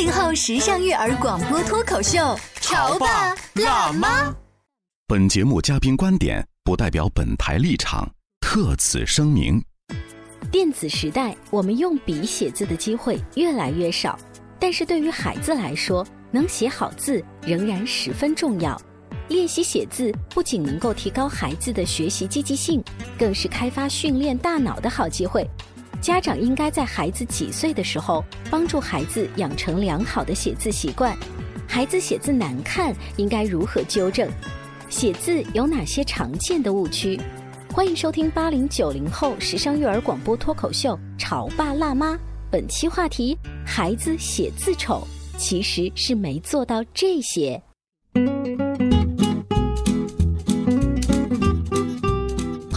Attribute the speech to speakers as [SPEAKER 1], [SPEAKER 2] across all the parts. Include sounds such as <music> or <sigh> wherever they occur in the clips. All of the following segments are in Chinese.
[SPEAKER 1] 八零后时尚育儿广播脱口秀，潮爸辣妈。
[SPEAKER 2] 本节目嘉宾观点不代表本台立场，特此声明。
[SPEAKER 3] 电子时代，我们用笔写字的机会越来越少，但是对于孩子来说，能写好字仍然十分重要。练习写字不仅能够提高孩子的学习积极性，更是开发训练大脑的好机会。家长应该在孩子几岁的时候，帮助孩子养成良好的写字习惯。孩子写字难看，应该如何纠正？写字有哪些常见的误区？欢迎收听八零九零后时尚育儿广播脱口秀《潮爸辣妈》。本期话题：孩子写字丑，其实是没做到这些。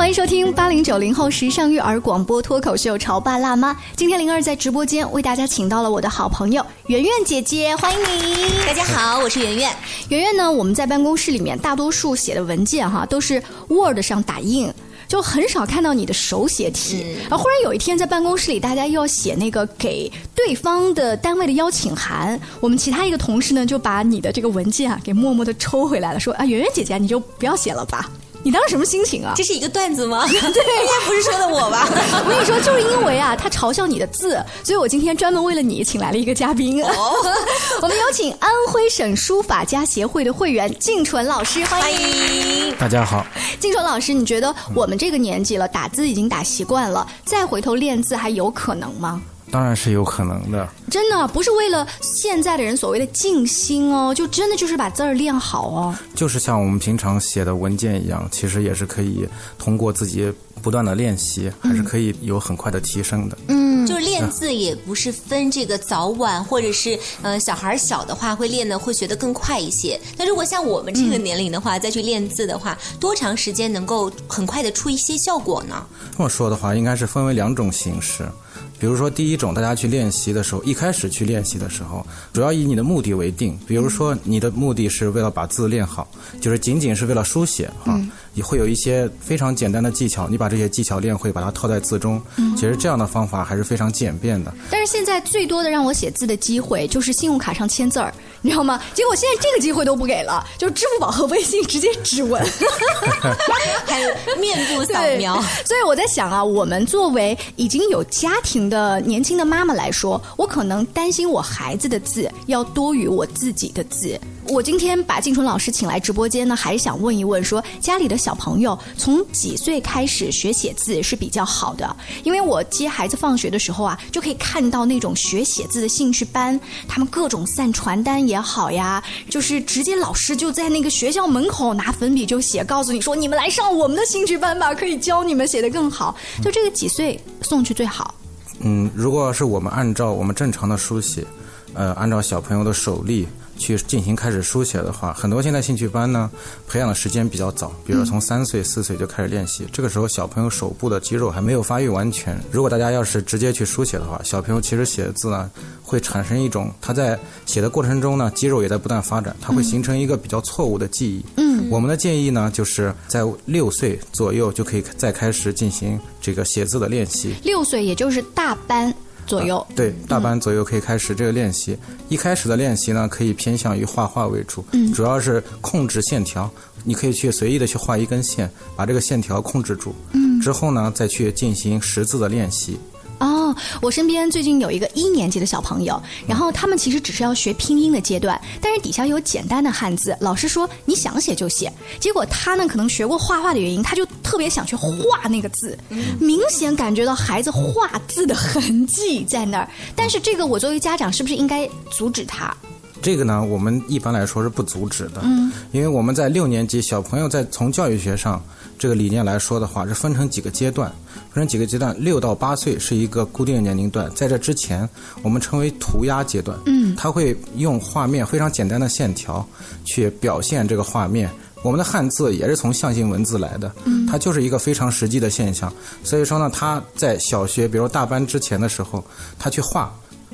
[SPEAKER 1] 欢迎收听八零九零后时尚育儿广播脱口秀《潮爸辣妈》。今天灵儿在直播间为大家请到了我的好朋友圆圆姐姐，欢迎你！
[SPEAKER 4] 大家好，我是圆圆。
[SPEAKER 1] 圆圆呢，我们在办公室里面大多数写的文件哈都是 Word 上打印，就很少看到你的手写体。然后忽然有一天在办公室里，大家又要写那个给对方的单位的邀请函，我们其他一个同事呢就把你的这个文件啊给默默的抽回来了，说啊圆圆姐姐你就不要写了吧。你当时什么心情啊？
[SPEAKER 4] 这是一个段子吗？<laughs> <laughs>
[SPEAKER 1] 对，应
[SPEAKER 4] 该不是说的我吧？<laughs>
[SPEAKER 1] 我跟你说，就是因为啊，他嘲笑你的字，所以我今天专门为了你请来了一个嘉宾。哦，我们有请安徽省书法家协会的会员静纯老师，欢迎。
[SPEAKER 5] 大家好，
[SPEAKER 1] 静纯老师，你觉得我们这个年纪了，打字已经打习惯了，再回头练字还有可能吗？
[SPEAKER 5] 当然是有可能的，
[SPEAKER 1] 真的不是为了现在的人所谓的静心哦，就真的就是把字儿练好哦。
[SPEAKER 5] 就是像我们平常写的文件一样，其实也是可以通过自己不断的练习，还是可以有很快的提升的。
[SPEAKER 4] 嗯，就是练字也不是分这个早晚，或者是呃小孩小的话会练的会学得更快一些。那如果像我们这个年龄的话，再去练字的话，多长时间能够很快的出一些效果呢？
[SPEAKER 5] 这么说的话，应该是分为两种形式。比如说，第一种，大家去练习的时候，一开始去练习的时候，主要以你的目的为定。比如说，你的目的是为了把字练好，就是仅仅是为了书写哈，你会有一些非常简单的技巧，你把这些技巧练会，把它套在字中。其实这样的方法还是非常简便的。
[SPEAKER 1] 但是现在最多的让我写字的机会就是信用卡上签字儿，你知道吗？结果现在这个机会都不给了，就是支付宝和微信直接指纹，<laughs>
[SPEAKER 4] 还有面部扫描。
[SPEAKER 1] 所以我在想啊，我们作为已经有家庭的年轻的妈妈来说，我可能担心我孩子的字要多于我自己的字。我今天把静春老师请来直播间呢，还是想问一问，说家里的小朋友从几岁开始学写字是比较好的？因为我接孩子放学的时候啊，就可以看到那种学写字的兴趣班，他们各种散传单也好呀，就是直接老师就在那个学校门口拿粉笔就写，告诉你说你们来上我们的兴趣班吧，可以教你们写得更好。就这个几岁送去最好？
[SPEAKER 5] 嗯，如果是我们按照我们正常的书写，呃，按照小朋友的手力。去进行开始书写的话，很多现在兴趣班呢，培养的时间比较早，比如从三岁、四岁就开始练习。这个时候小朋友手部的肌肉还没有发育完全。如果大家要是直接去书写的话，小朋友其实写字呢，会产生一种他在写的过程中呢，肌肉也在不断发展，他会形成一个比较错误的记忆。嗯，我们的建议呢，就是在六岁左右就可以再开始进行这个写字的练习。
[SPEAKER 1] 六岁也就是大班。左右
[SPEAKER 5] 对大班左右可以开始这个练习。一开始的练习呢，可以偏向于画画为主，主要是控制线条。你可以去随意的去画一根线，把这个线条控制住。嗯，之后呢，再去进行识字的练习。
[SPEAKER 1] 哦，我身边最近有一个一年级的小朋友，然后他们其实只是要学拼音的阶段，但是底下有简单的汉字，老师说你想写就写。结果他呢，可能学过画画的原因，他就。特别想去画那个字，明显感觉到孩子画字的痕迹在那儿。但是这个我作为家长是不是应该阻止他？
[SPEAKER 5] 这个呢，我们一般来说是不阻止的，嗯，因为我们在六年级小朋友在从教育学上这个理念来说的话，是分成几个阶段，分成几个阶段，六到八岁是一个固定的年龄段，在这之前我们称为涂鸦阶段，嗯，他会用画面非常简单的线条去表现这个画面。我们的汉字也是从象形文字来的，嗯，它就是一个非常实际的现象。所以说呢，他在小学，比如大班之前的时候，他去画。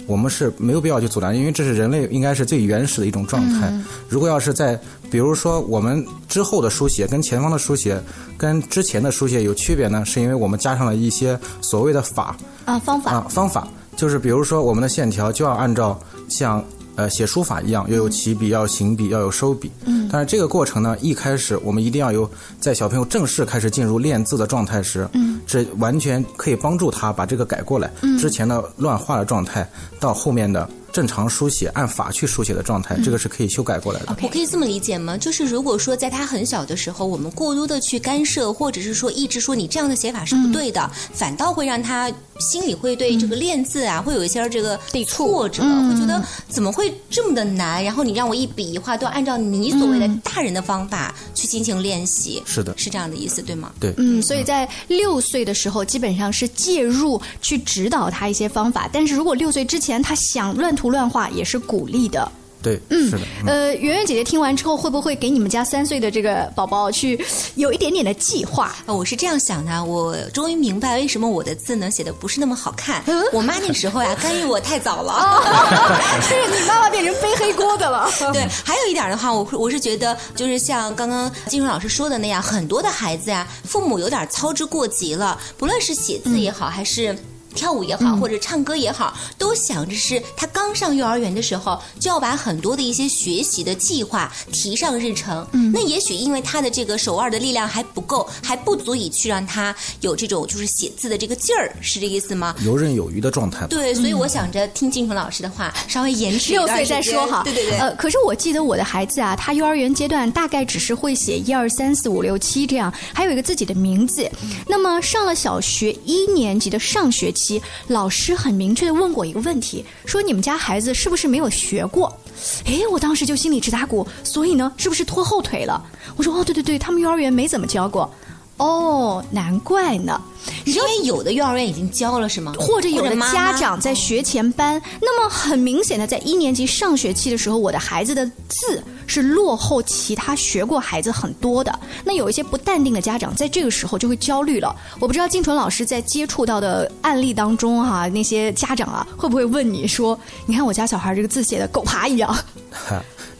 [SPEAKER 5] 我们是没有必要去阻拦，因为这是人类应该是最原始的一种状态。如果要是在，比如说我们之后的书写跟前方的书写跟之前的书写有区别呢，是因为我们加上了一些所谓的法
[SPEAKER 1] 啊方法
[SPEAKER 5] 啊方法，就是比如说我们的线条就要按照像。呃，写书法一样，要有起笔，要有行笔，要有收笔。嗯，但是这个过程呢，一开始我们一定要有，在小朋友正式开始进入练字的状态时，嗯，这完全可以帮助他把这个改过来。嗯，之前的乱画的状态，到后面的。正常书写按法去书写的状态，这个是可以修改过来的。
[SPEAKER 4] 我可以这么理解吗？就是如果说在他很小的时候，我们过多的去干涉，或者是说一直说你这样的写法是不对的，反倒会让他心里会对这个练字啊，会有一些这个挫折，会觉得怎么会这么的难？然后你让我一笔一画都按照你所谓的大人的方法去进行练习，
[SPEAKER 5] 是的，
[SPEAKER 4] 是这样的意思，对吗？
[SPEAKER 5] 对，
[SPEAKER 1] 嗯，所以在六岁的时候，基本上是介入去指导他一些方法，但是如果六岁之前他想乱涂乱画，也是鼓励的。
[SPEAKER 5] 对，嗯，是的。
[SPEAKER 1] 呃，圆圆姐姐听完之后，会不会给你们家三岁的这个宝宝去有一点点的计划？
[SPEAKER 4] 我是这样想的，我终于明白为什么我的字呢写的不是那么好看。我妈那时候呀，干预我太早了，<laughs>
[SPEAKER 1] 是你妈妈变成背黑锅的了。<laughs>
[SPEAKER 4] 对，还有一点的话，我我是觉得，就是像刚刚金荣老师说的那样，很多的孩子呀，父母有点操之过急了，不论是写字也好，还是。跳舞也好，或者唱歌也好，都想着是他刚上幼儿园的时候，就要把很多的一些学习的计划提上日程。嗯，那也许因为他的这个手腕的力量还不够，还不足以去让他有这种就是写字的这个劲儿，是这意思吗？
[SPEAKER 5] 游刃有余的状态。
[SPEAKER 4] 对，所以我想着听金纯老师的话，稍微延迟
[SPEAKER 1] 六岁再说哈。
[SPEAKER 4] 对对对。
[SPEAKER 1] 呃，可是我记得我的孩子啊，他幼儿园阶段大概只是会写一二三四五六七这样，还有一个自己的名字。那么上了小学一年级的上学期，老师。很明确的问过一个问题，说你们家孩子是不是没有学过？哎，我当时就心里直打鼓，所以呢，是不是拖后腿了？我说哦，对对对，他们幼儿园没怎么教过。哦，难怪呢。
[SPEAKER 4] 因为有的幼儿园已经教了是吗？
[SPEAKER 1] 或者有的家长在学前班，那么很明显的，在一年级上学期的时候，我的孩子的字是落后其他学过孩子很多的。那有一些不淡定的家长，在这个时候就会焦虑了。我不知道静纯老师在接触到的案例当中哈，那些家长啊，会不会问你说：“你看我家小孩这个字写的狗爬一样。<laughs> ”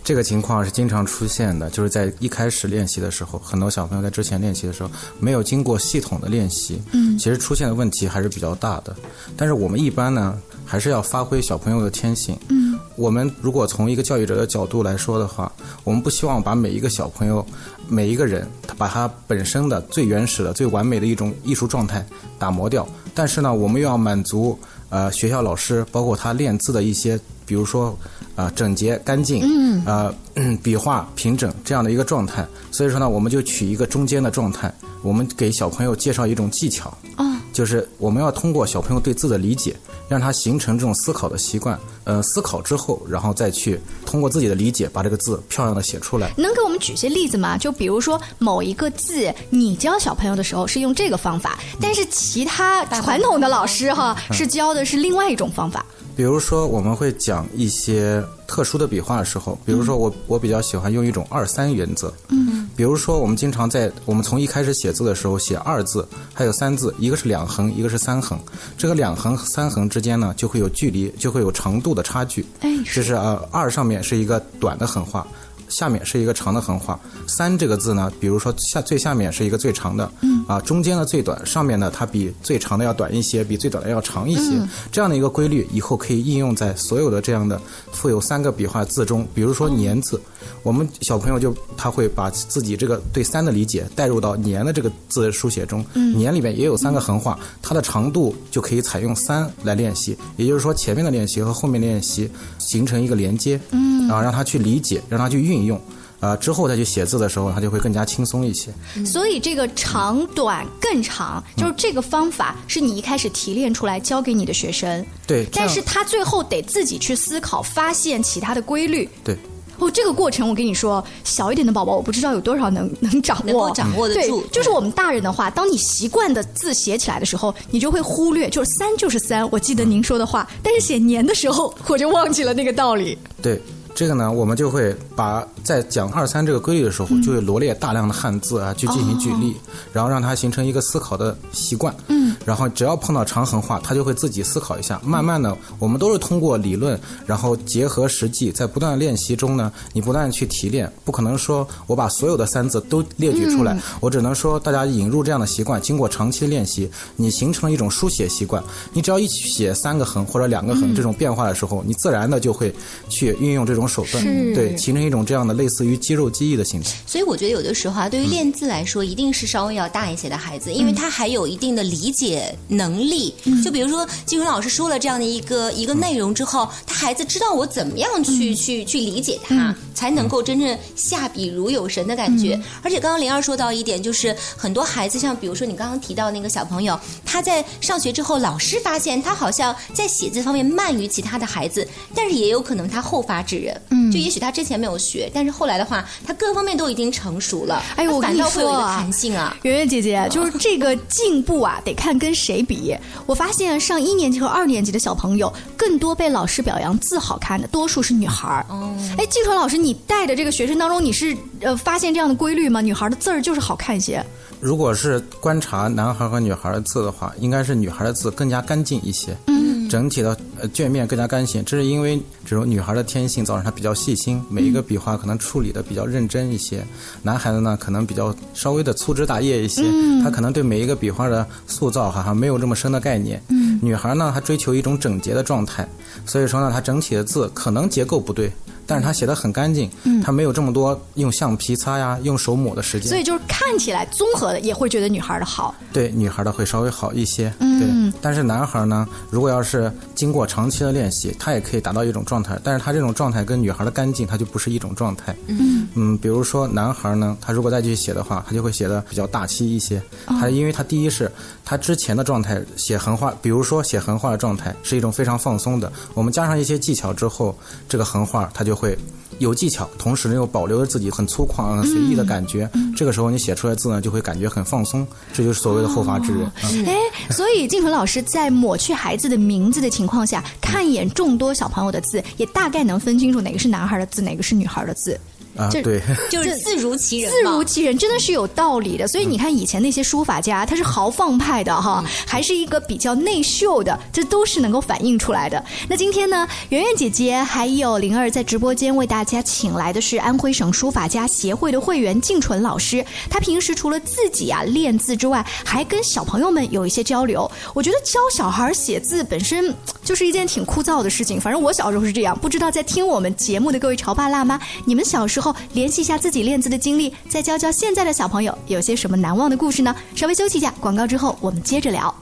[SPEAKER 5] 这个情况是经常出现的，就是在一开始练习的时候，很多小朋友在之前练习的时候没有经过系统的练习，嗯，其实出现的问题还是比较大的。但是我们一般呢，还是要发挥小朋友的天性，嗯，我们如果从一个教育者的角度来说的话，我们不希望把每一个小朋友、每一个人，他把他本身的最原始的、最完美的一种艺术状态打磨掉。但是呢，我们又要满足呃学校老师，包括他练字的一些，比如说。啊，整洁干净，嗯，啊，笔画平整这样的一个状态，所以说呢，我们就取一个中间的状态，我们给小朋友介绍一种技巧，啊，就是我们要通过小朋友对字的理解，让他形成这种思考的习惯，呃，思考之后，然后再去通过自己的理解把这个字漂亮的写出来。
[SPEAKER 1] 能给我们举些例子吗？就比如说某一个字，你教小朋友的时候是用这个方法，但是其他传统的老师哈是教的是另外一种方法。
[SPEAKER 5] 比如说，我们会讲一些特殊的笔画的时候，比如说我我比较喜欢用一种二三原则。嗯。比如说，我们经常在我们从一开始写字的时候写二字，还有三字，一个是两横，一个是三横。这个两横、三横之间呢，就会有距离，就会有长度的差距。哎。就是呃，二上面是一个短的横画。下面是一个长的横画，三这个字呢，比如说下最下面是一个最长的，嗯，啊，中间的最短，上面呢它比最长的要短一些，比最短的要长一些，这样的一个规律，以后可以应用在所有的这样的富有三个笔画字中，比如说年字，我们小朋友就他会把自己这个对三的理解带入到年的这个字书写中，年里面也有三个横画，它的长度就可以采用三来练习，也就是说前面的练习和后面练习形成一个连接，嗯，啊，让他去理解，让他去运。用，呃，之后再去写字的时候，他就会更加轻松一些。
[SPEAKER 1] 所以这个长短更长，就是这个方法是你一开始提炼出来教给你的学生，
[SPEAKER 5] 对，
[SPEAKER 1] 但是他最后得自己去思考，发现其他的规律。
[SPEAKER 5] 对。
[SPEAKER 1] 哦，这个过程我跟你说，小一点的宝宝我不知道有多少能能掌握，
[SPEAKER 4] 能够掌握得
[SPEAKER 1] 对
[SPEAKER 4] 住，
[SPEAKER 1] 就是我们大人的话，当你习惯的字写起来的时候，你就会忽略，就是三就是三，我记得您说的话，但是写年的时候，我就忘记了那个道理。
[SPEAKER 5] 对这个呢，我们就会把在讲二三这个规律的时候，
[SPEAKER 1] 嗯
[SPEAKER 5] 就会罗列大量的汉字啊，去进行举例，然后让它形成一个思考的习惯。嗯，然后只要碰到长横画，他就会自己思考一下。慢慢的，我们都是通过理论，然后结合实际，在不断的练习中呢，你不断地去提炼，不可能说我把所有的三字都列举出来，我只能说大家引入这样的习惯，经过长期练习，你形成了一种书写习惯。你只要一起写三个横或者两个横这种变化的时候，你自然的就会去运用这种手段，对，形成一种这样的类似于肌肉记忆的形成。
[SPEAKER 4] 所以我觉得有的时候啊，对于练字来说，一定是稍微要大一些的孩子，因为他还有一定的理解能力。就比如说金荣老师说了这样的一个一个内容之后，他孩子知道我怎么样去、去去理解他，才能够真正下笔如有神的感觉。而且刚刚灵儿说到一点，就是很多孩子，像比如说你刚刚提到那个小朋友，他在上学之后，老师发现他好像在写字方面慢于其他的孩子，但是也有可能他后发制人。嗯，就也许他之前没有学，但是后来的话，他各方面都已经成熟了。
[SPEAKER 1] 哎呦，我跟
[SPEAKER 4] 反
[SPEAKER 1] 你
[SPEAKER 4] 倒会有一个
[SPEAKER 1] 说啊，
[SPEAKER 4] 弹性啊。
[SPEAKER 1] 圆圆姐姐，就是这个进步啊，得看跟谁比。我发现上一年级和二年级的小朋友，更多被老师表扬字好看的，多数是女孩儿。哦，哎，静纯老师，你带的这个学生当中，你是呃发现这样的规律吗？女孩的字儿就是好看一些。
[SPEAKER 5] 如果是观察男孩和女孩的字的话，应该是女孩的字更加干净一些，嗯，整体的呃卷面更加干净。这是因为这种女孩的天性造成她比较细心，每一个笔画可能处理的比较认真一些。男孩子呢，可能比较稍微的粗枝大叶一些，他可能对每一个笔画的塑造好像没有这么深的概念。嗯，女孩呢，她追求一种整洁的状态，所以说呢，她整体的字可能结构不对。但是她写的很干净，她没有这么多用橡皮擦呀、用手抹的时间，
[SPEAKER 1] 所以就是看起来综合的也会觉得女孩的好。
[SPEAKER 5] 对女孩的会稍微好一些，对。但是男孩呢，如果要是经过长期的练习，他也可以达到一种状态，但是他这种状态跟女孩的干净，他就不是一种状态。嗯嗯，比如说男孩呢，他如果再去写的话，他就会写的比较大气一些。他因为他第一是他之前的状态写横画，比如说写横画的状态是一种非常放松的，我们加上一些技巧之后，这个横画它就会。有技巧，同时呢又保留着自己很粗犷、很随意的感觉。这个时候你写出来字呢，就会感觉很放松，这就是所谓的后发制人。嗯
[SPEAKER 1] 哎，所以静纯老师在抹去孩子的名字的情况下，看一眼众多小朋友的字，也大概能分清楚哪个是男孩的字，哪个是女孩的字。
[SPEAKER 5] 啊，
[SPEAKER 1] 这
[SPEAKER 5] 对，<laughs>
[SPEAKER 4] 就是自如其人嘛，
[SPEAKER 1] 自如其人，真的是有道理的。所以你看，以前那些书法家，他是豪放派的哈，还是一个比较内秀的，这都是能够反映出来的。那今天呢，圆圆姐姐还有灵儿在直播间为大家请来的是安徽省书法家协会的会员静纯老师。他平时除了自己啊练字之外，还跟小朋友们有一些交流。我觉得教小孩写字本身就是一件挺枯燥的事情，反正我小时候是这样。不知道在听我们节目的各位潮爸辣妈，你们小时候联系一下自己练字的经历，再教教现在的小朋友有些什么难忘的故事呢？稍微休息一下，广告之后我们接着聊。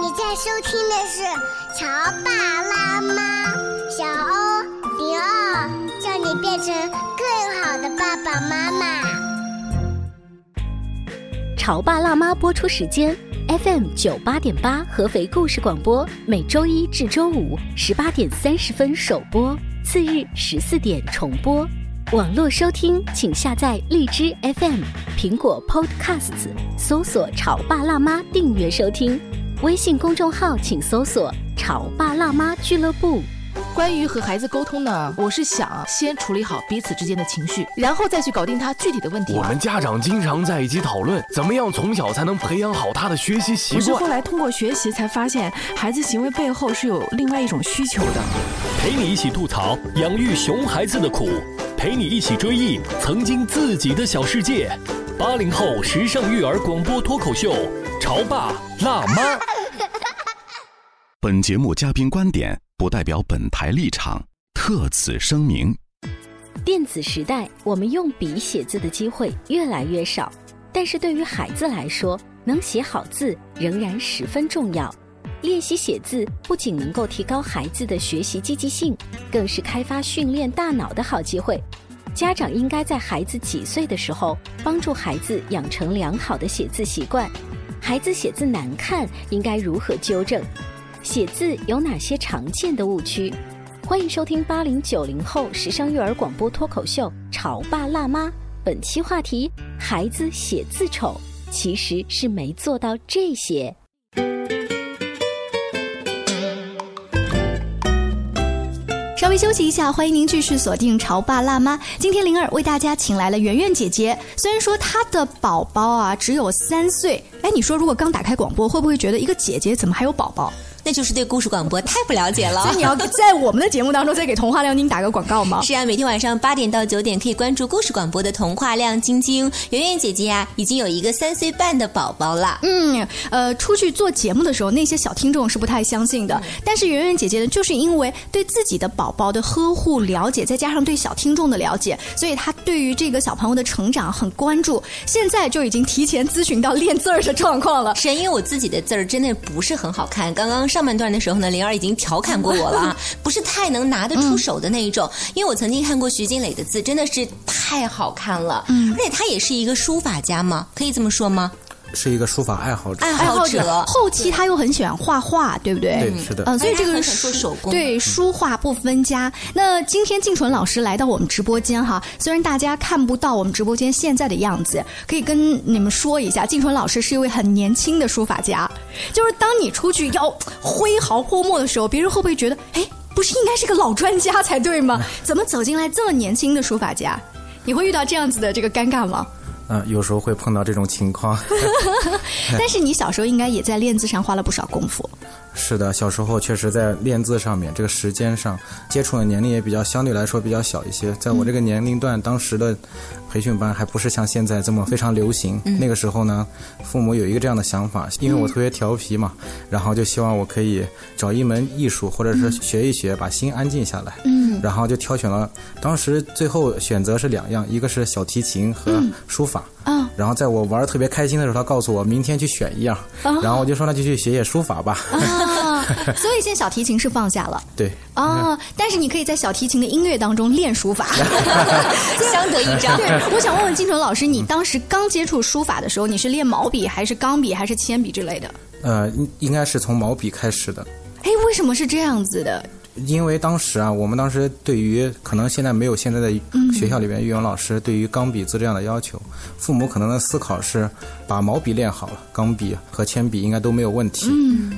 [SPEAKER 6] 你在收听的是《潮爸辣妈》，小欧零二，叫你变成更好的爸爸妈妈。
[SPEAKER 3] 潮爸辣妈播出时间：FM 九八点八合肥故事广播，每周一至周五十八点三十分首播，次日十四点重播。网络收听，请下载荔枝 FM、苹果 Podcasts，搜索“潮爸辣妈”订阅收听。微信公众号请搜索“潮爸辣妈俱乐部”。
[SPEAKER 7] 关于和孩子沟通呢，我是想先处理好彼此之间的情绪，然后再去搞定他具体的问题。
[SPEAKER 8] 我们家长经常在一起讨论，怎么样从小才能培养好他的学习习惯
[SPEAKER 9] 我是后。来通过学习才发现，孩子行为背后是有另外一种需求的。
[SPEAKER 10] 陪你一起吐槽养育熊孩子的苦，陪你一起追忆曾经自己的小世界。八零后时尚育儿广播脱口秀，潮爸辣妈。
[SPEAKER 2] 本节目嘉宾观点不代表本台立场，特此声明。
[SPEAKER 3] 电子时代，我们用笔写字的机会越来越少，但是对于孩子来说，能写好字仍然十分重要。练习写字不仅能够提高孩子的学习积极性，更是开发训练大脑的好机会。家长应该在孩子几岁的时候帮助孩子养成良好的写字习惯？孩子写字难看，应该如何纠正？写字有哪些常见的误区？欢迎收听八零九零后时尚育儿广播脱口秀《潮爸辣妈》。本期话题：孩子写字丑，其实是没做到这些。
[SPEAKER 1] 休息一下，欢迎您继续锁定《潮爸辣妈》。今天灵儿为大家请来了圆圆姐姐。虽然说她的宝宝啊只有三岁，哎，你说如果刚打开广播，会不会觉得一个姐姐怎么还有宝宝？
[SPEAKER 4] 那就是对故事广播太不了解了。
[SPEAKER 1] 所以你要在我们的节目当中再给童话亮晶打个广告吗？<laughs>
[SPEAKER 4] 是啊，每天晚上八点到九点可以关注故事广播的童话亮晶晶。圆圆姐姐呀，已经有一个三岁半的宝宝了。
[SPEAKER 1] 嗯，呃，出去做节目的时候，那些小听众是不太相信的。但是圆圆姐姐呢，就是因为对自己的宝宝的呵护了解，再加上对小听众的了解，所以她对于这个小朋友的成长很关注。现在就已经提前咨询到练字儿的状况了。
[SPEAKER 4] 是因为我自己的字儿真的不是很好看。刚刚上半段的时候呢。灵儿已经调侃过我了啊，<laughs> 不是太能拿得出手的那一种。因为我曾经看过徐静蕾的字，真的是太好看了。嗯，而且他也是一个书法家嘛，可以这么说吗？
[SPEAKER 5] 是一个书法爱好者，
[SPEAKER 4] 爱好者。
[SPEAKER 1] 后期他又很喜欢画画，对不对？
[SPEAKER 5] 对，是的。
[SPEAKER 1] 嗯，所以这个
[SPEAKER 4] 做手工，
[SPEAKER 1] 对书画不分家。那今天静纯老师来到我们直播间哈，虽然大家看不到我们直播间现在的样子，可以跟你们说一下，静纯老师是一位很年轻的书法家。就是当你出去要挥毫泼墨的时候，别人会不会觉得，哎，不是应该是个老专家才对吗？怎么走进来这么年轻的书法家？你会遇到这样子的这个尴尬吗？
[SPEAKER 5] 嗯，有时候会碰到这种情况。<laughs>
[SPEAKER 1] 但是你小时候应该也在练字上花了不少功夫。
[SPEAKER 5] 是的，小时候确实在练字上面，这个时间上接触的年龄也比较相对来说比较小一些。在我这个年龄段，当时的培训班还不是像现在这么非常流行。那个时候呢，父母有一个这样的想法，因为我特别调皮嘛，然后就希望我可以找一门艺术，或者是学一学，把心安静下来。嗯，然后就挑选了，当时最后选择是两样，一个是小提琴和书法。嗯，然后在我玩特别开心的时候，他告诉我明天去选一样，然后我就说那就去学学书法吧。
[SPEAKER 1] 啊，<laughs> 所以现在小提琴是放下了。
[SPEAKER 5] 对。
[SPEAKER 1] 哦，但是你可以在小提琴的音乐当中练书法，<laughs> <laughs>
[SPEAKER 4] 相得益彰。
[SPEAKER 1] 对，我想问问金纯老师，你当时刚接触书法的时候，你是练毛笔还是钢笔还是铅笔之类的？
[SPEAKER 5] 呃，应应该是从毛笔开始的。
[SPEAKER 1] 哎，为什么是这样子的？
[SPEAKER 5] 因为当时啊，我们当时对于可能现在没有现在的学校里面语文老师对于钢笔字这样的要求，父母可能的思考是把毛笔练好了，钢笔和铅笔应该都没有问题。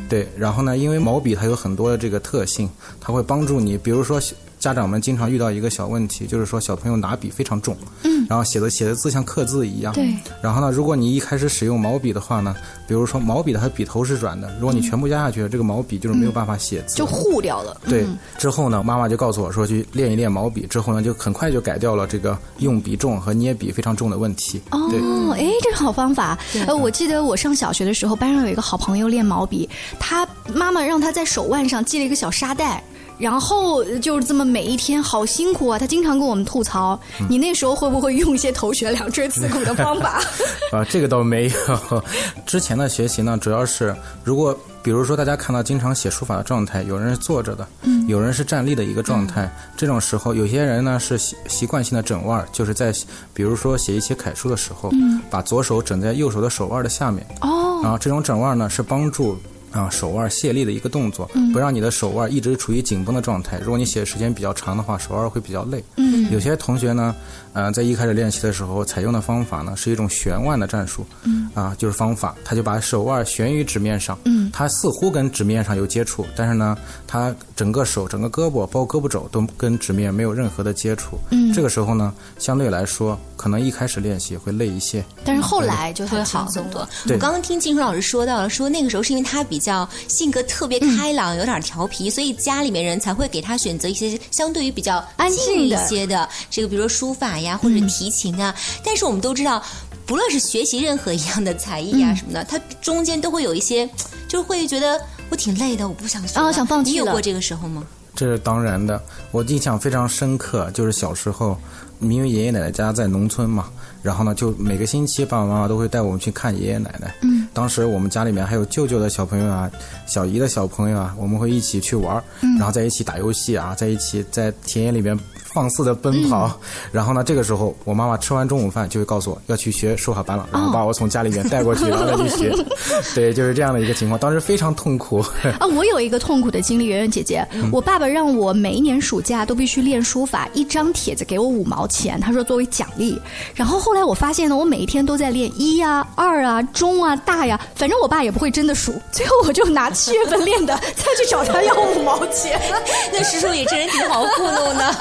[SPEAKER 5] 对。然后呢，因为毛笔它有很多的这个特性，它会帮助你，比如说。家长们经常遇到一个小问题，就是说小朋友拿笔非常重，嗯，然后写的写的字像刻字一样，
[SPEAKER 1] 对。
[SPEAKER 5] 然后呢，如果你一开始使用毛笔的话呢，比如说毛笔的它笔头是软的，如果你全部压下去，这个毛笔就是没有办法写字，
[SPEAKER 1] 就糊掉了。
[SPEAKER 5] 对。之后呢，妈妈就告诉我说去练一练毛笔，之后呢，就很快就改掉了这个用笔重和捏笔非常重的问题。
[SPEAKER 1] 哦，哎，这是好方法。呃，我记得我上小学的时候，班上有一个好朋友练毛笔，他妈妈让他在手腕上系了一个小沙袋。然后就是这么每一天好辛苦啊！他经常跟我们吐槽。你那时候会不会用一些头悬梁锥刺股的方法？<laughs>
[SPEAKER 5] 啊，这个倒没有。之前的学习呢，主要是如果比如说大家看到经常写书法的状态，有人是坐着的，嗯，有人是站立的一个状态。这种时候，有些人呢是习习惯性的枕腕，就是在比如说写一些楷书的时候，嗯，把左手枕在右手的手腕的下面。哦，然后这种枕腕呢是帮助。啊，手腕卸力的一个动作，不让你的手腕一直处于紧绷的状态。如果你写的时间比较长的话，手腕会比较累。嗯，有些同学呢，呃，在一开始练习的时候，采用的方法呢是一种悬腕的战术。嗯，啊，就是方法，他就把手腕悬于纸面上。嗯，他似乎跟纸面上有接触，但是呢，他整个手、整个胳膊，包括胳膊肘都跟纸面没有任何的接触。嗯，这个时候呢，相对来说，可能一开始练习会累一些，
[SPEAKER 1] 但是后来就
[SPEAKER 4] 会好很多。我刚刚听金春老师说到了，说那个时候是因为他比。较性格特别开朗，有点调皮，所以家里面人才会给他选择一些相对于比较
[SPEAKER 1] 安静
[SPEAKER 4] 一些的这个，比如说书法呀，或者提琴啊。但是我们都知道，不论是学习任何一样的才艺啊什么的，它中间都会有一些，就会觉得我挺累的，我不想学
[SPEAKER 1] 啊，想放弃。
[SPEAKER 4] 你有过这个时候吗？
[SPEAKER 5] 这是当然的，我印象非常深刻，就是小时候，因为爷爷奶奶家在农村嘛。然后呢，就每个星期爸爸妈妈都会带我们去看爷爷奶奶。嗯，当时我们家里面还有舅舅的小朋友啊，小姨的小朋友啊，我们会一起去玩儿，然后在一起打游戏啊，在一起在田野里面放肆的奔跑。然后呢，这个时候我妈妈吃完中午饭就会告诉我要去学书法班了，然后把我从家里面带过去，然后再去学。<laughs> 对，就是这样的一个情况，当时非常痛苦。
[SPEAKER 1] 啊，我有一个痛苦的经历，圆圆姐姐，我爸爸让我每一年暑假都必须练书法，一张帖子给我五毛钱，他说作为奖励。然后后来我发现呢，我每一天都在练一呀、二啊、中啊、大呀，反正我爸也不会真的数，最后我就拿七月份练的再去找他要五毛钱。<laughs>
[SPEAKER 4] 那师叔也真人挺好糊弄的。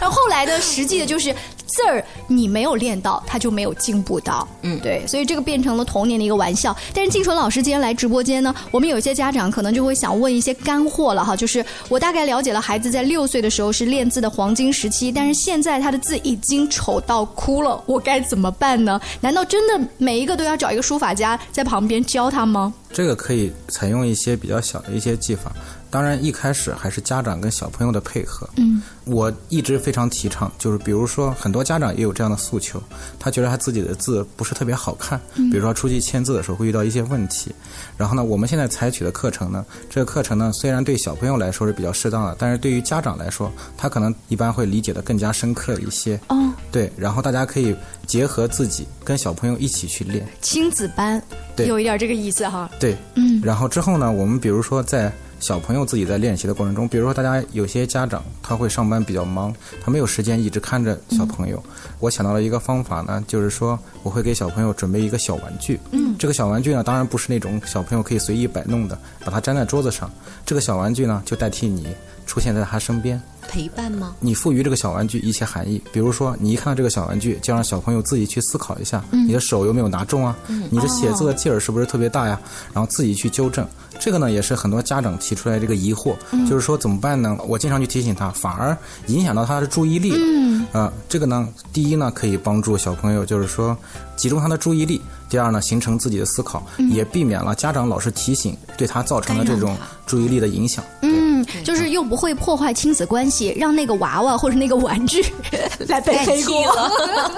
[SPEAKER 1] 然后后来的实际的就是字儿你没有练到，他就没有进步到。嗯，对，所以这个变成了童年的一个玩笑。但是静纯老师今天来直播间呢，我们有些家长可能就会想问一些干货了哈，就是我大概了解了孩子在六岁的时候是练字的黄金时期，但是现在他的字已经丑到哭了，我该怎么办呢？难道真的每一个都要找一个书法家在旁边教他吗？
[SPEAKER 5] 这个可以采用一些比较小的一些技法，当然一开始还是家长跟小朋友的配合。
[SPEAKER 1] 嗯，
[SPEAKER 5] 我一直非常提倡，就是比如说很多家长也有这样的诉求，他觉得他自己的字不是特别好看，
[SPEAKER 1] 嗯
[SPEAKER 5] 比如说出去签字的时候会遇到一些问题。然后呢，我们现在采取的课程呢，这个课程呢虽然对小朋友来说是比较适当的，但是对于家长来说，他可能一般会理解的更加深刻一些。
[SPEAKER 1] 哦，
[SPEAKER 5] 对，然后大家可以结合自己跟小朋友一起去练。
[SPEAKER 1] 亲子班，
[SPEAKER 5] 对
[SPEAKER 1] 有一点这个意思哈。
[SPEAKER 5] 对，
[SPEAKER 1] 嗯
[SPEAKER 5] 然后之后呢，我们比如说在小朋友自己在练习的过程中，比如说大家有些家长他会上班比较忙，他没有时间一直看着小朋友。我想到了一个方法呢，就是说我会给小朋友准备一个小玩具。
[SPEAKER 1] 嗯
[SPEAKER 5] 这个小玩具呢，当然不是那种小朋友可以随意摆弄的，把它粘在桌子上。这个小玩具呢，就代替你出现在他身边。
[SPEAKER 4] 陪伴吗？
[SPEAKER 5] 你赋予这个小玩具一些含义，比如说，你一看到这个小玩具，就让小朋友自己去思考一下，
[SPEAKER 1] 嗯
[SPEAKER 5] 你的手有没有拿重啊？
[SPEAKER 1] 嗯
[SPEAKER 5] 你的写字的劲儿是不是特别大呀？然后自己去纠正。这个呢，也是很多家长提出来这个疑惑，
[SPEAKER 1] 嗯
[SPEAKER 5] 就是说怎么办呢？我经常去提醒他，反而影响到他的注意力了。
[SPEAKER 1] 嗯
[SPEAKER 5] 呃、这个呢，第一呢，可以帮助小朋友，就是说集中他的注意力；第二呢，形成自己的思考，
[SPEAKER 1] 嗯
[SPEAKER 5] 也避免了家长老是提醒对他造成的这种注意力的影响。
[SPEAKER 1] 嗯，就是又不会破坏亲子关系，让那个娃娃或者那个玩具 <laughs> 来背黑锅。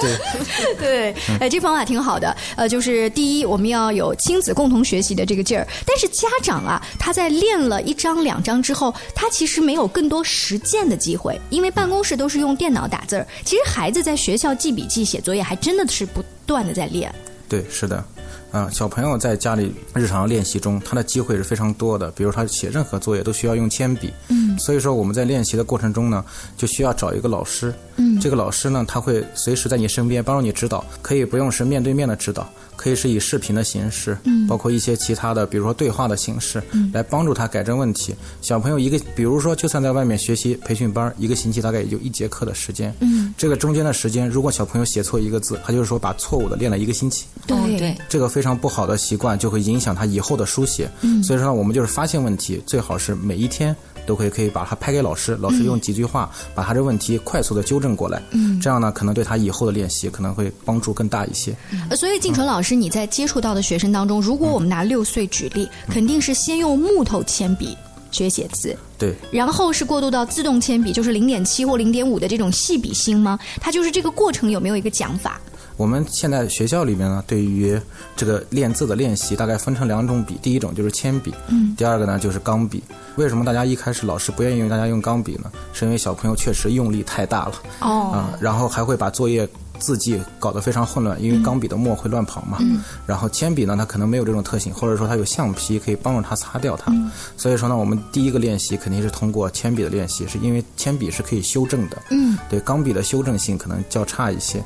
[SPEAKER 5] 对 <laughs>
[SPEAKER 1] 对，<laughs> 哎，这方法挺好的。呃，就是第一，我们要有亲子共同学习的这个劲儿，但是家长啊，他在练了一张两张之后，他其实没有更多实践的机会，因为办公室都是用电脑打字儿。其实孩子在学校记笔记、写作业，还真的是不断的在练。
[SPEAKER 5] 对，是的，啊、小朋友在家里日常练习中，他的机会是非常多的。比如他写任何作业都需要用铅笔，
[SPEAKER 1] 嗯
[SPEAKER 5] 所以说我们在练习的过程中呢，就需要找一个老师，
[SPEAKER 1] 嗯。
[SPEAKER 5] 这个老师呢，他会随时在你身边帮助你指导，可以不用是面对面的指导，可以是以视频的形式，
[SPEAKER 1] 嗯。
[SPEAKER 5] 包括一些其他的，比如说对话的形式，
[SPEAKER 1] 嗯。
[SPEAKER 5] 来帮助他改正问题。小朋友一个，比如说就算在外面学习培训班，一个星期大概也就一节课的时间，
[SPEAKER 1] 嗯。
[SPEAKER 5] 这个中间的时间，如果小朋友写错一个字，他就是说把错误的练了一个星期。
[SPEAKER 1] 对。
[SPEAKER 4] 对，
[SPEAKER 5] 这个非常不好的习惯就会影响他以后的书写。
[SPEAKER 1] 嗯。
[SPEAKER 5] 所以说呢，我们就是发现问题，最好是每一天都可以可以把它拍给老师，老师用几句话把他这问题快速的纠正过来。
[SPEAKER 1] 嗯
[SPEAKER 5] 这样呢，可能对他以后的练习可能会帮助更大一些。
[SPEAKER 1] 呃，所以静纯老师，你在接触到的学生当中，如果我们拿六岁举例，肯定是先用木头铅笔学写字。
[SPEAKER 5] 对，
[SPEAKER 1] 然后是过渡到自动铅笔，就是零点七或零点五的这种细笔芯吗？它就是这个过程有没有一个讲法？
[SPEAKER 5] 我们现在学校里面呢，对于这个练字的练习，大概分成两种笔。第一种就是铅笔，
[SPEAKER 1] 嗯
[SPEAKER 5] 第二个呢就是钢笔。为什么大家一开始老师不愿意用大家用钢笔呢？是因为小朋友确实用力太大了，
[SPEAKER 1] 哦
[SPEAKER 5] 啊、然后还会把作业字迹搞得非常混乱，因为钢笔的墨会乱跑嘛。
[SPEAKER 1] 嗯
[SPEAKER 5] 然后铅笔呢，它可能没有这种特性，或者说它有橡皮可以帮助它擦掉它。
[SPEAKER 1] 嗯
[SPEAKER 5] 所以说呢，我们第一个练习肯定是通过铅笔的练习，是因为铅笔是可以修正的。
[SPEAKER 1] 嗯
[SPEAKER 5] 对钢笔的修正性可能较差一些。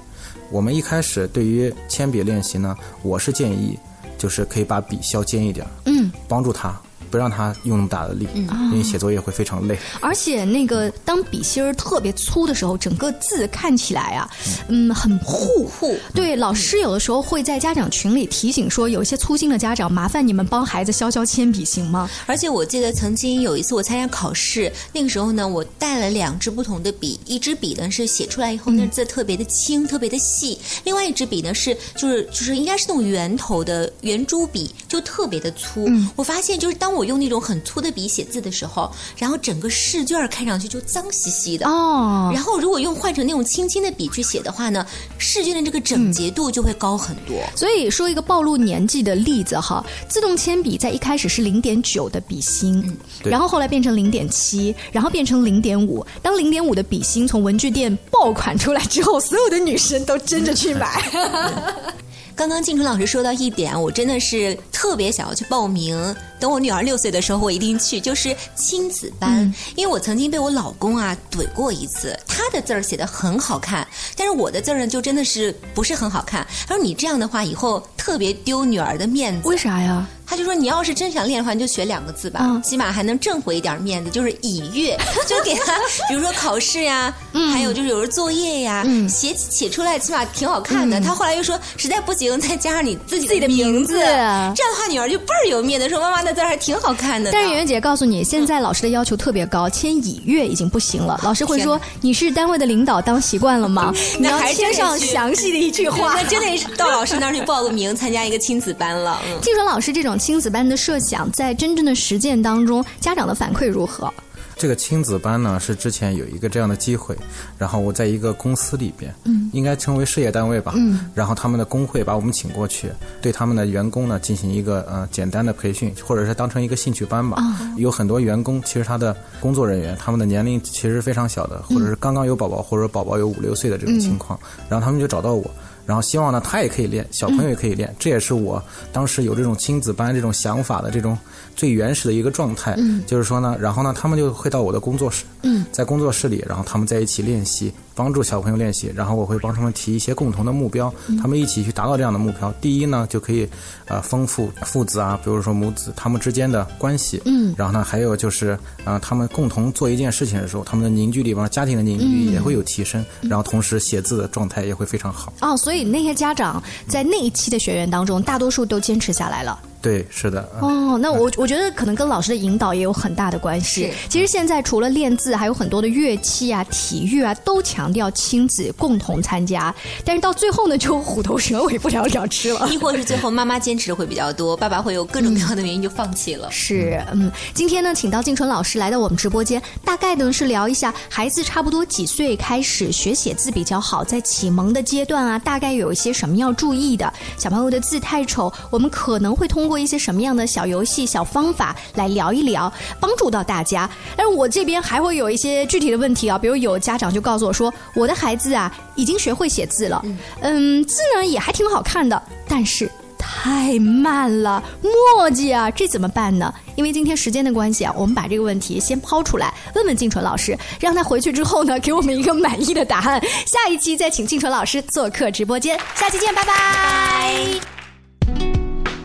[SPEAKER 5] 我们一开始对于铅笔练习呢，我是建议就是可以把笔削尖一点，
[SPEAKER 1] 嗯，
[SPEAKER 5] 帮助他不让他用那么大的力，
[SPEAKER 1] 嗯
[SPEAKER 5] 因为写作业会非常累。
[SPEAKER 1] 而且那个当笔芯儿特别粗的时候，整个字看起来啊，嗯，很糊
[SPEAKER 4] 糊。
[SPEAKER 1] 对，老师有的时候会在家长群里提醒说，有一些粗心的家长，麻烦你们帮孩子削削铅笔行吗？
[SPEAKER 4] 而且我记得曾经有一次我参加考试，那个时候呢，我带了两支不同的笔，一支笔呢是写出来以后那字特别的轻，特别的细；另外一支笔呢是就是就是应该是那种圆头的圆珠笔，就特别的粗。我发现就是当我我用那种很粗的笔写字的时候，然后整个试卷看上去就脏兮兮的
[SPEAKER 1] 哦。
[SPEAKER 4] 然后如果用换成那种轻轻的笔去写的话呢，试卷的这个整洁度就会高很多。
[SPEAKER 1] 所以说一个暴露年纪的例子哈，自动铅笔在一开始是零点九的笔芯，然后后来变成零点七，然后变成零点五。当零点五的笔芯从文具店爆款出来之后，所有的女生都争着去买。<laughs>
[SPEAKER 4] 刚刚静春老师说到一点，我真的是特别想要去报名。等我女儿六岁的时候，我一定去，就是亲子班。
[SPEAKER 1] 嗯
[SPEAKER 4] 因为我曾经被我老公啊怼过一次，他的字儿写的很好看，但是我的字儿呢就真的是不是很好看。他说你这样的话以后特别丢女儿的面子。
[SPEAKER 1] 为啥呀？
[SPEAKER 4] 他就说你要是真想练的话，你就学两个字吧，
[SPEAKER 1] 嗯
[SPEAKER 4] 起码还能挣回一点面子，就是以阅，<laughs> 就给他，比如说考试呀，
[SPEAKER 1] 嗯
[SPEAKER 4] 还有就是有时候作业呀，写写出来起码挺好看的。他后来又说实在不行，再加上你自己
[SPEAKER 1] 嗯自己的
[SPEAKER 4] 名
[SPEAKER 1] 名字
[SPEAKER 4] 这样的话女儿就倍儿有面子，说妈妈那字还挺好看的。
[SPEAKER 1] 但是圆圆姐告诉你，现在老师的要求特别高，签乙阅已经不行了。老师会说你是单位的领导，当习惯了吗？你要签上详细的一句话。<laughs>
[SPEAKER 4] 那真得是到老师那儿去报个名，参加一个亲子班了。嗯。
[SPEAKER 1] 听说老师这种亲子班的设想，在真正的实践当中，家长的反馈如何？
[SPEAKER 5] 这个亲子班呢，是之前有一个这样的机会，然后我在一个公司里边，
[SPEAKER 1] 嗯
[SPEAKER 5] 应该称为事业单位吧，
[SPEAKER 1] 嗯，
[SPEAKER 5] 然后他们的工会把我们请过去，对他们的员工呢进行一个呃简单的培训，或者是当成一个兴趣班吧。
[SPEAKER 1] 哦
[SPEAKER 5] 有很多员工其实他的工作人员，他们的年龄其实非常小的，或者是刚刚有宝宝，或者宝宝有五六岁的这种情况，然后他们就找到我。然后希望呢，他也可以练，小朋友也可以练，这也是我当时有这种亲子班这种想法的这种最原始的一个状态。
[SPEAKER 1] 嗯
[SPEAKER 5] 就是说呢，然后呢，他们就会到我的工作室，
[SPEAKER 1] 嗯
[SPEAKER 5] 在工作室里，然后他们在一起练习，帮助小朋友练习，然后我会帮他们提一些共同的目标，
[SPEAKER 1] 嗯
[SPEAKER 5] 他们一起去达到这样的目标。第一呢，就可以呃丰富父子啊，比如说母子他们之间的关系，
[SPEAKER 1] 嗯
[SPEAKER 5] 然后呢，还有就是啊、呃他们共同做一件事情的时候，他们的凝聚力，比方家庭的凝聚力
[SPEAKER 1] 嗯
[SPEAKER 5] 也会有提升，然后同时写字的状态也会非常好。
[SPEAKER 1] 哦，所以那些家长在那一期的学员当中，大多数都坚持下来了。
[SPEAKER 5] 对，是的。呃
[SPEAKER 1] 哦，那我我觉得可能跟老师的引导也有很大的关系。其实现在除了练字，还有很多的乐器啊、体育啊，都强调亲子共同参加。但是到最后呢，就虎头蛇尾，不了了之了。
[SPEAKER 4] 亦或是最后妈妈坚持的会比较多，爸爸会有各种各样的原因就放弃了。
[SPEAKER 1] 是，嗯，今天呢，请到静纯老师来到我们直播间，大概呢是聊一下孩子差不多几岁开始学写字比较好，在启蒙的阶段啊，大概有一些什么要注意的。小朋友的字太丑，我们可能会通过一些什么样的小游戏、小方法来聊一聊，帮助到大家。但是我这边还会有一些具体的问题啊，比如有家长就告诉我说，我的孩子啊已经学会写字了，嗯，字呢也还挺好看的，但是。太慢了，墨迹啊，这怎么办呢？因为今天时间的关系啊，我们把这个问题先抛出来，问问静纯老师，让他回去之后呢，给我们一个满意的答案。下一期再请静纯老师做客直播间，下期见，拜拜。